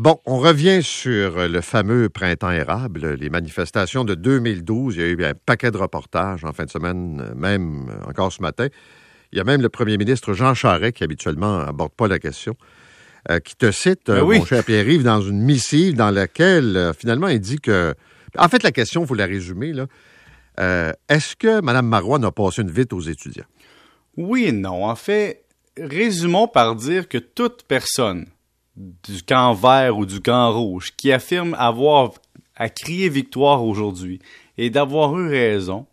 Bon, on revient sur le fameux printemps érable, les manifestations de 2012. Il y a eu un paquet de reportages en fin de semaine, même encore ce matin. Il y a même le premier ministre Jean Charest, qui habituellement n'aborde pas la question, euh, qui te cite, Ben euh, oui. mon cher Pierre-Yves, dans une missive dans laquelle, euh, finalement, il dit que... En fait, la question, il faut la résumer, là. Est-ce que Mme Marois n'a passé une vite aux étudiants? Oui et non. En fait, résumons par dire que toute personne du camp vert ou du camp rouge qui affirme avoir à crier victoire aujourd'hui et d'avoir eu raison,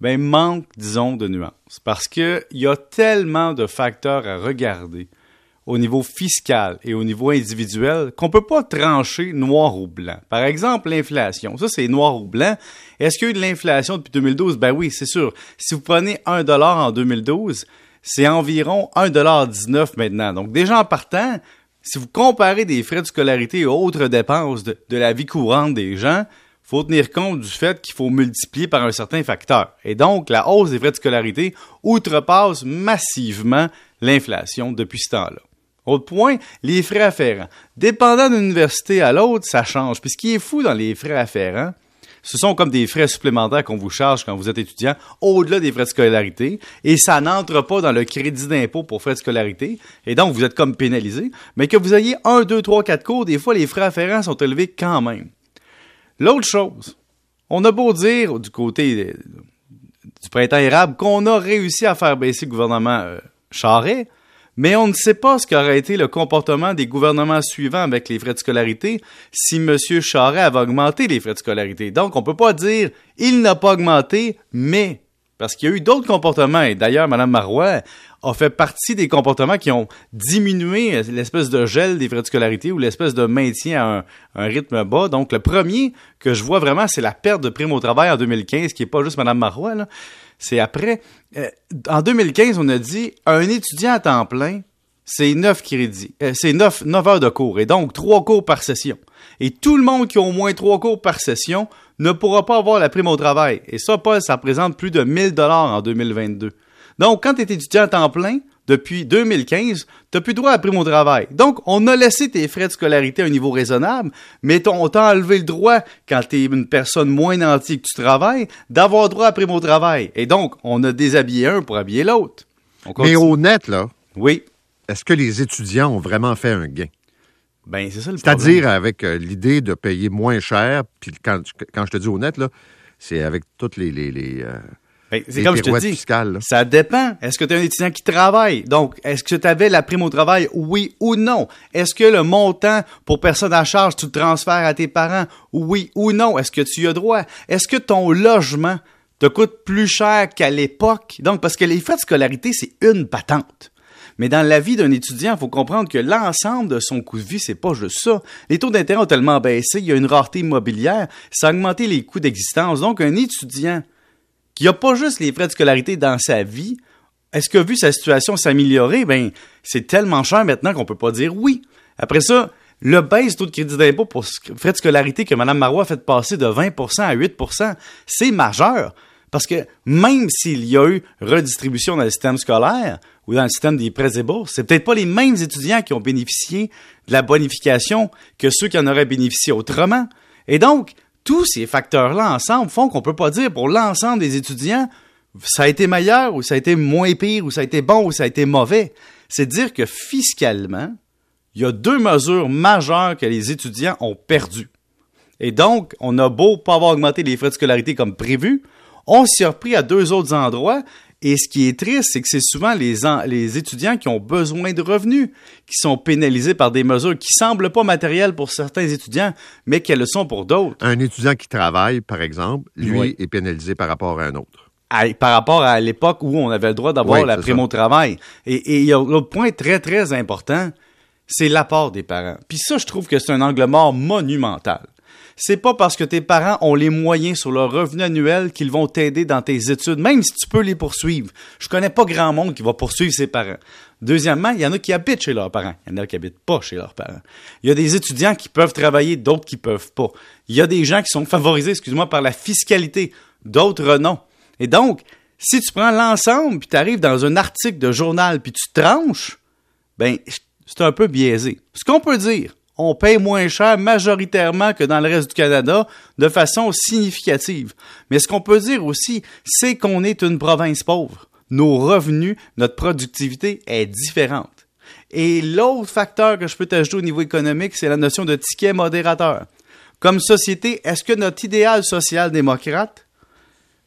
ben manque, disons, de nuances. Parce qu'il y a tellement de facteurs à regarder au niveau fiscal et au niveau individuel qu'on peut pas trancher noir ou blanc. Par exemple, l'inflation. Ça, c'est noir ou blanc. Est-ce qu'il y a eu de l'inflation depuis 2012? Ben oui, c'est sûr. Si vous prenez 1 dollar en 2012, c'est environ 1,19 maintenant. Donc, déjà en partant, si vous comparez des frais de scolarité et autres dépenses de, la vie courante des gens, faut tenir compte du fait qu'il faut multiplier par un certain facteur. Et donc, la hausse des frais de scolarité outrepasse massivement l'inflation depuis ce temps-là. Autre point, les frais afférents. Dépendant d'une université à l'autre, ça change. Puis ce qui est fou dans les frais afférents, ce sont comme des frais supplémentaires qu'on vous charge quand vous êtes étudiant, au-delà des frais de scolarité, et ça n'entre pas dans le crédit d'impôt pour frais de scolarité, et donc vous êtes comme pénalisé, mais que vous ayez un, deux, trois, quatre cours, des fois les frais afférents sont élevés quand même. L'autre chose, on a beau dire du côté euh, du printemps érable qu'on a réussi à faire baisser le gouvernement euh, mais on ne sait pas ce qu'aurait été le comportement des gouvernements suivants avec les frais de scolarité si M. Charest avait augmenté les frais de scolarité. Donc, on peut pas dire il n'a pas augmenté, mais parce qu'il y a eu d'autres comportements. Et d'ailleurs, Mme Marois a fait partie des comportements qui ont diminué l'espèce de gel des frais de scolarité ou l'espèce de maintien à un, rythme bas. Donc, le premier que je vois vraiment, c'est la perte de prime au travail en 2015, qui est pas juste Mme Marois, là. C'est après. Euh, en 2015, on a dit un étudiant à temps plein, c'est 9 crédits. Euh, c'est 9, 9 heures de cours. Et donc, 3 cours par session. Et tout le monde qui a au moins 3 cours par session ne pourra pas avoir la prime au travail. Et ça, Paul, ça représente plus de 1000 dollars en 2022. Donc, quand tu es étudiant à temps plein, depuis 2015, tu plus droit à prime au travail. Donc, on a laissé tes frais de scolarité à un niveau raisonnable, mais on t'a enlevé le droit, quand tu es une personne moins nantie que tu travailles, d'avoir droit à prime au travail. Et donc, on a déshabillé un pour habiller l'autre. Mais au net, là, Oui. est-ce que les étudiants ont vraiment fait un gain? Ben, c'est ça le problème. C'est-à-dire avec euh, l'idée de payer moins cher, puis quand, quand je te dis honnête, là, c'est avec toutes les, les, les, euh, Ben, c'est comme je te dis. fiscales. Ça dépend. Est-ce que tu es un étudiant qui travaille? Donc, est-ce que tu avais la prime au travail? Oui ou non? Est-ce que le montant pour personne à charge, tu le transfères à tes parents? Oui ou non? Est-ce que tu y as droit? Est-ce que ton logement te coûte plus cher qu'à l'époque? Donc, parce que les frais de scolarité, c'est une patente. Mais dans la vie d'un étudiant, il faut comprendre que l'ensemble de son coût de vie, c'est pas juste ça. Les taux d'intérêt ont tellement baissé, il y a une rareté immobilière, ça a augmenté les coûts d'existence. Donc, un étudiant qui n'a pas juste les frais de scolarité dans sa vie, est-ce que vu sa situation s'améliorer, ben c'est tellement cher maintenant qu'on peut pas dire oui. Après ça, le baisse taux de crédit d'impôt pour frais de scolarité que Mme Marois a fait passer de 20% à 8% c'est majeur. Parce que même s'il y a eu redistribution dans le système scolaire ou dans le système des prêts et bourses, c'est peut-être pas les mêmes étudiants qui ont bénéficié de la bonification que ceux qui en auraient bénéficié autrement. Et donc, tous ces facteurs-là ensemble font qu'on peut pas dire pour l'ensemble des étudiants ça a été meilleur ou ça a été moins pire ou ça a été bon ou ça a été mauvais. C'est dire que fiscalement, il y a deux mesures majeures que les étudiants ont perdues. Et donc, on a beau pas avoir augmenté les frais de scolarité comme prévu, on s'y a repris à deux autres endroits. Et ce qui est triste, c'est que c'est souvent les, en- les étudiants qui ont besoin de revenus qui sont pénalisés par des mesures qui semblent pas matérielles pour certains étudiants, mais qu'elles le sont pour d'autres. Un étudiant qui travaille, par exemple, lui, Oui. est pénalisé par rapport à un autre. à- par rapport à l'époque où on avait le droit d'avoir Oui, la prime ça. au travail. Et et il y a l'autre point très, très important, c'est l'apport des parents. Puis ça, je trouve que c'est un angle mort monumental. C'est pas parce que tes parents ont les moyens sur leur revenu annuel qu'ils vont t'aider dans tes études, même si tu peux les poursuivre. Je connais pas grand monde qui va poursuivre ses parents. Deuxièmement, il y en a qui habitent chez leurs parents. Il y en a qui habitent pas chez leurs parents. Il y a des étudiants qui peuvent travailler, d'autres qui peuvent pas. Il y a des gens qui sont favorisés, excuse-moi, par la fiscalité, d'autres non. Et donc, si tu prends l'ensemble, puis tu arrives dans un article de journal, puis tu tranches, ben, c'est un peu biaisé. Ce qu'on peut dire, on paye moins cher majoritairement que dans le reste du Canada de façon significative. Mais ce qu'on peut dire aussi, c'est qu'on est une province pauvre. Nos revenus, notre productivité est différente. Et l'autre facteur que je peux t'ajouter au niveau économique, c'est la notion de ticket modérateur. Comme société, est-ce que notre idéal social-démocrate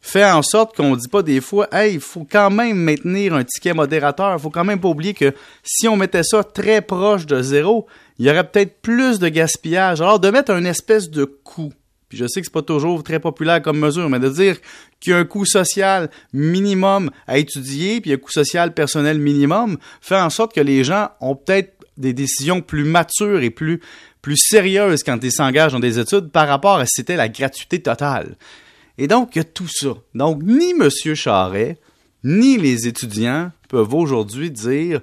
fait en sorte qu'on ne dit pas des fois, hey, il faut quand même maintenir un ticket modérateur. Il faut quand même pas oublier que si on mettait ça très proche de zéro, il y aurait peut-être plus de gaspillage. Alors, de mettre un espèce de coût, puis je sais que c'est pas toujours très populaire comme mesure, mais de dire qu'il y a un coût social minimum à étudier, puis un coût social personnel minimum, fait en sorte que les gens ont peut-être des décisions plus matures et plus, plus sérieuses quand ils s'engagent dans des études par rapport à si c'était la gratuité totale. Et donc, il y a tout ça. Donc, ni M. Charret, ni les étudiants peuvent aujourd'hui dire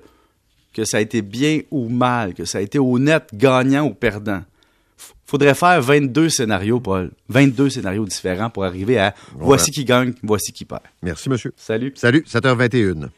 que ça a été bien ou mal, que ça a été honnête, gagnant ou perdant. Faudrait faire 22 scénarios, Paul. 22 scénarios différents pour arriver à voici qui gagne, voici qui perd. Merci, monsieur. Salut. Salut, 7h21.